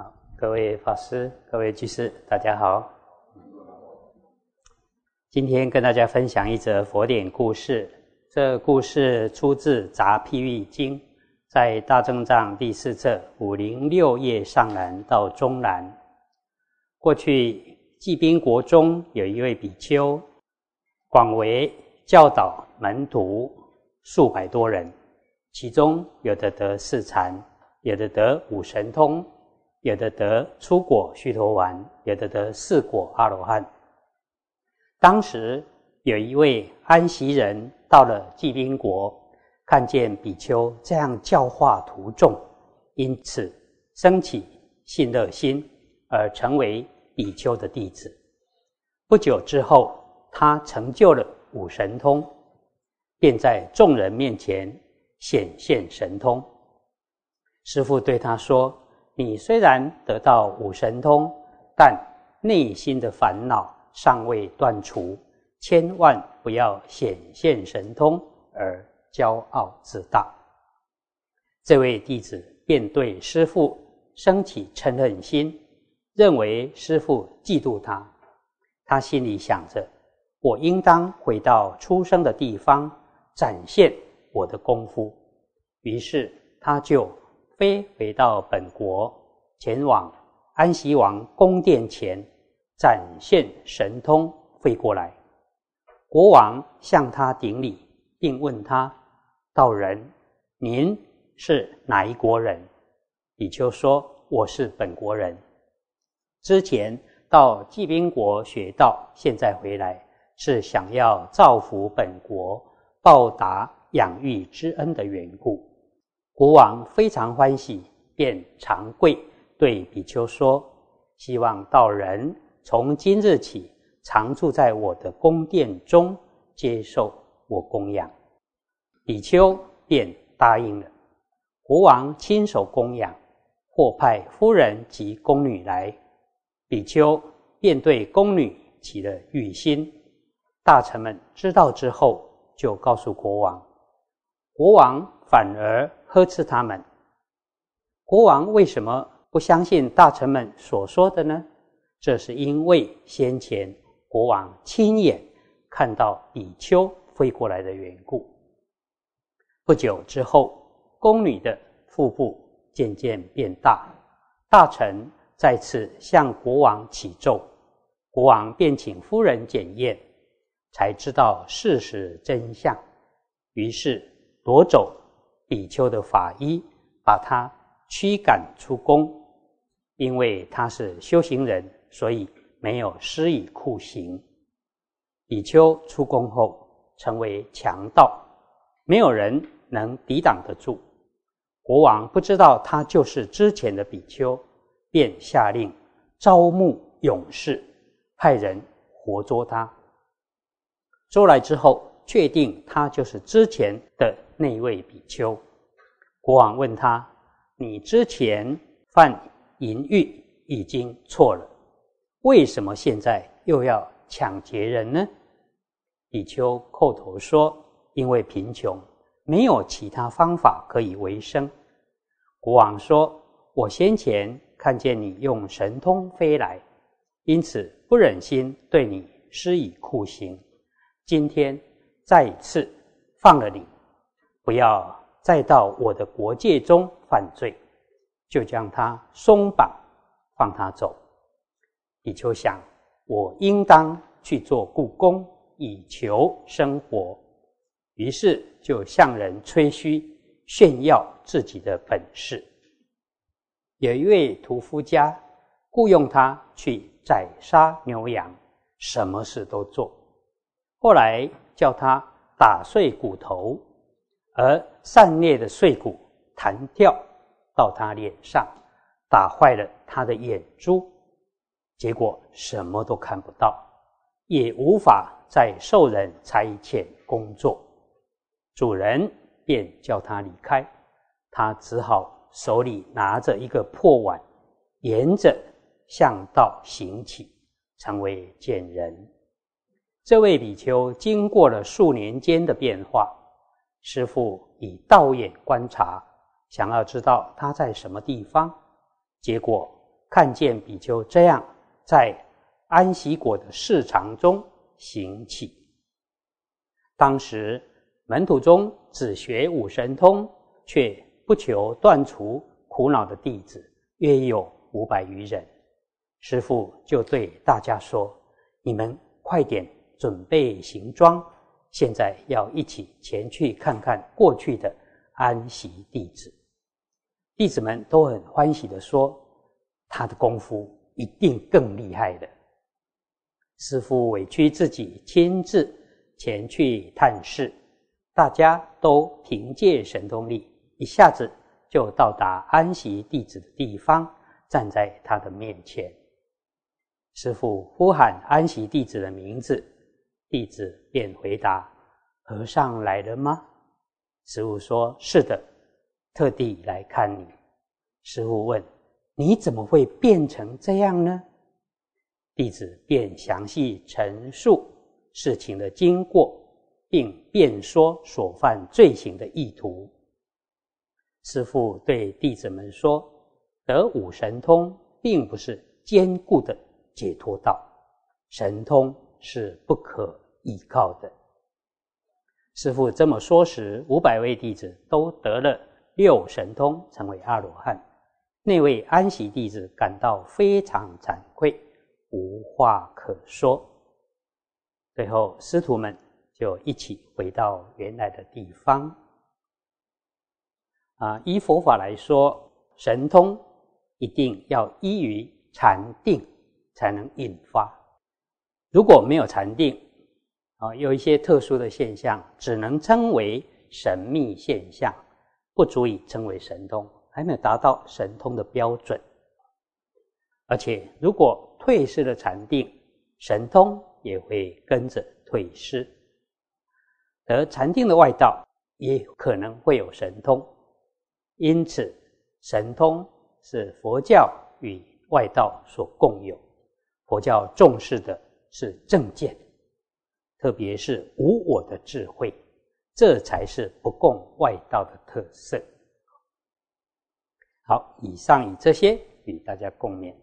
好，各位法师、各位居士，大家好。今天跟大家分享一则佛典故事。这故事出自《杂譬喻经》，在大正藏第四册五零六页上栏到中栏。过去济宾国中有一位比丘，广为教导门徒数百多人，其中有的得四禅，有的得五神通，有的得出果须陀丸，有的得四果阿罗汉。当时有一位安息人到了济宾国，看见比丘这样教化徒众，因此升起信乐心，而成为比丘的弟子。不久之后，他成就了五神通，便在众人面前显现神通。师父对他说：“你虽然得到五神通，但内心的烦恼。”尚未断除，千万不要显现神通而骄傲自大。这位弟子便对师父升起嗔恨心，认为师父嫉妒他。他心里想着：我应当回到出生的地方，展现我的功夫。于是他就飞回到本国，前往安息王宫殿前。展现神通飞过来，国王向他顶礼，并问他：“道人，您是哪一国人？”比丘说：“我是本国人，之前到济宾国学道，现在回来是想要造福本国，报答养育之恩的缘故。”国王非常欢喜，便长跪对比丘说：“希望道人。”从今日起，常住在我的宫殿中，接受我供养。比丘便答应了。国王亲手供养，或派夫人及宫女来。比丘便对宫女起了欲心。大臣们知道之后，就告诉国王。国王反而呵斥他们。国王为什么不相信大臣们所说的呢？这是因为先前国王亲眼看到比丘飞过来的缘故。不久之后，宫女的腹部渐渐变大，大臣再次向国王启奏，国王便请夫人检验，才知道事实真相。于是夺走比丘的法医，把他驱赶出宫，因为他是修行人。所以没有施以酷刑。比丘出宫后成为强盗，没有人能抵挡得住。国王不知道他就是之前的比丘，便下令招募勇士，派人活捉他。捉来之后，确定他就是之前的那位比丘。国王问他：“你之前犯淫欲已经错了。”为什么现在又要抢劫人呢？比丘叩头说：“因为贫穷，没有其他方法可以为生。”国王说：“我先前看见你用神通飞来，因此不忍心对你施以酷刑。今天再一次放了你，不要再到我的国界中犯罪，就将他松绑，放他走。”比丘想，我应当去做故宫，以求生活。于是就向人吹嘘，炫耀自己的本事。有一位屠夫家雇佣他去宰杀牛羊，什么事都做。后来叫他打碎骨头，而散裂的碎骨弹跳到他脸上，打坏了他的眼珠。结果什么都看不到，也无法再受人差遣工作，主人便叫他离开，他只好手里拿着一个破碗，沿着巷道行起，成为贱人。这位比丘经过了数年间的变化，师父以道眼观察，想要知道他在什么地方，结果看见比丘这样在安息国的市场中行起。当时门徒中只学五神通却不求断除苦恼的弟子，约有五百余人。师父就对大家说：“你们快点准备行装，现在要一起前去看看过去的安息弟子。”弟子们都很欢喜的说。他的功夫一定更厉害的。师傅委屈自己亲自前去探视，大家都凭借神通力，一下子就到达安息弟子的地方，站在他的面前。师傅呼喊安息弟子的名字，弟子便回答：“和尚来了吗？”师傅说：“是的，特地来看你。”师傅问。你怎么会变成这样呢？弟子便详细陈述事情的经过，并辩说所犯罪行的意图。师父对弟子们说：“得五神通，并不是坚固的解脱道，神通是不可依靠的。”师父这么说时，五百位弟子都得了六神通，成为阿罗汉。那位安息弟子感到非常惭愧，无话可说。最后，师徒们就一起回到原来的地方。啊，依佛法来说，神通一定要依于禅定才能引发。如果没有禅定，啊，有一些特殊的现象，只能称为神秘现象，不足以称为神通。还没有达到神通的标准，而且如果退失了禅定，神通也会跟着退失。而禅定的外道也可能会有神通，因此神通是佛教与外道所共有。佛教重视的是正见，特别是无我的智慧，这才是不共外道的特色。好，以上以这些与大家共勉。